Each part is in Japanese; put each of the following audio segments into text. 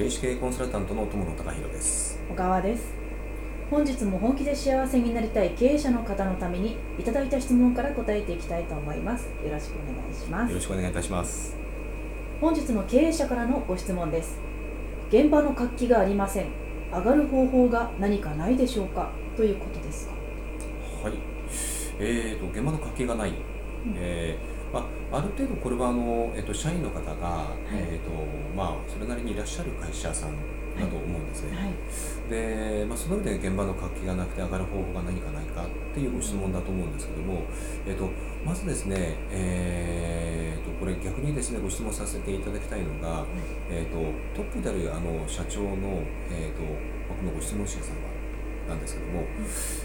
霊視系コンサルタントの友野隆弘です。小川です。本日も本気で幸せになりたい経営者の方のためにいただいた質問から答えていきたいと思います。よろしくお願いします。よろしくお願いいたします。本日の経営者からのご質問です。現場の活気がありません。上がる方法が何かないでしょうか？ということですはい。えーと現場の活気がない、うん。えーまあ、ある程度これはあの、えっと社員の方が、い。えーとまあ、それなりにいらっしゃる会社さんだと思うんですね、はい。で、まあ、その上で現場の活気がなくて上がる方法が何かないかっていうご質問だと思うんですけども、えっとまずですね、えー、とこれ逆にですねご質問させていただきたいのが、えー、とトップであるあの社長の、えー、と僕のご質問者さんなんですけども、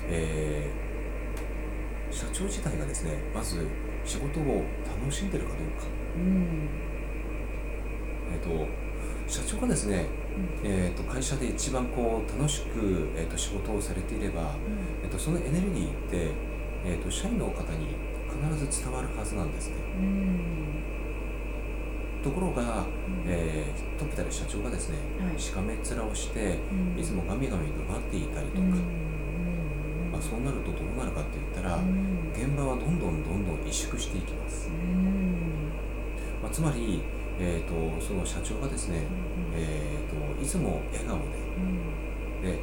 えー社長自体がですねまず仕事を楽しんでるかどうか、うん。えー、と社長がですね、えー、と会社で一番こう楽しく、えー、と仕事をされていれば、えー、とそのエネルギーって、えー、と社員の方に必ず伝わるはずなんですね。うん。ところが、うん。えートップである社長がですね、はい。しかめっ面をして、うん。いつもガミガミ怒鳴っていたりとか、うん。まあ、そうなるとどうなるかって言ったら、うん現場はどんどんどんどん萎縮していきます。うん。まあ、つまり、えー、とその社長がですね、えー、といつも笑顔でうん。で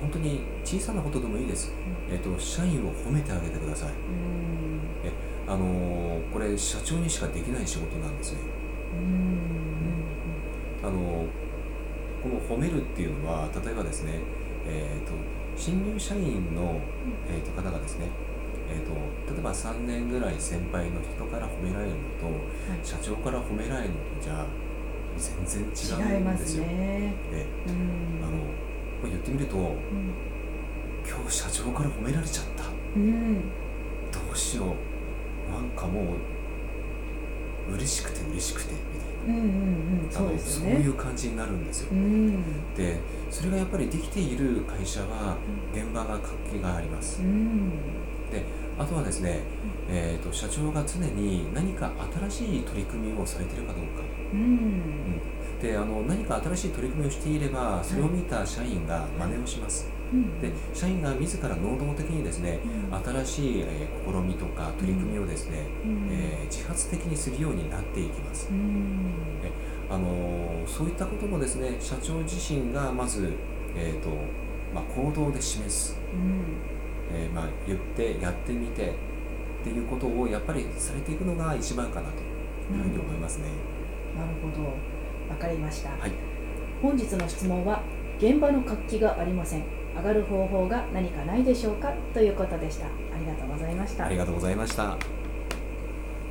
本当に小さなことでもいいです、えー、と社員を褒めてあげてください。うん。あのーこれ社長にしかできない仕事なんですね。うん。あのこの褒めるっていうのは例えばですね、えー、と新入社員の、えー、と方がですね、えー、と例えば3年ぐらい先輩の人から褒められるのとはい。社長から褒められるのとじゃ全然違うんですよ。ね。でうん。あの言ってみるとうん。今日社長から褒められちゃった。うん。どうしよう。なんかもう嬉しくて嬉しくてみたいな。うんうんうんあそういう感じになるんですよ。うん。でそれがやっぱりできている会社は現場が活気があります。うん。あとはですね、えー、と社長が常に何か新しい取り組みをされているかどうか。うん。であの何か新しい取り組みをしていればそれを見た社員が真似をします。うん。で社員が自ら能動的にですねうん。新しい、えー試みとか取り組みをですね、うん。えー自発的にするようになっていきますうんあのーそういったこともですね社長自身がまず、えーとまあ、行動で示す、うんえーまあ、言ってやってみてっていうことをやっぱりされていくのが一番かなというふうに思いますね。なるほどわかりました。はい、本日の質問は現場の活気がありません。上がる方法が何かないでしょうか？ということでした。ありがとうございましたあり。がとうございました。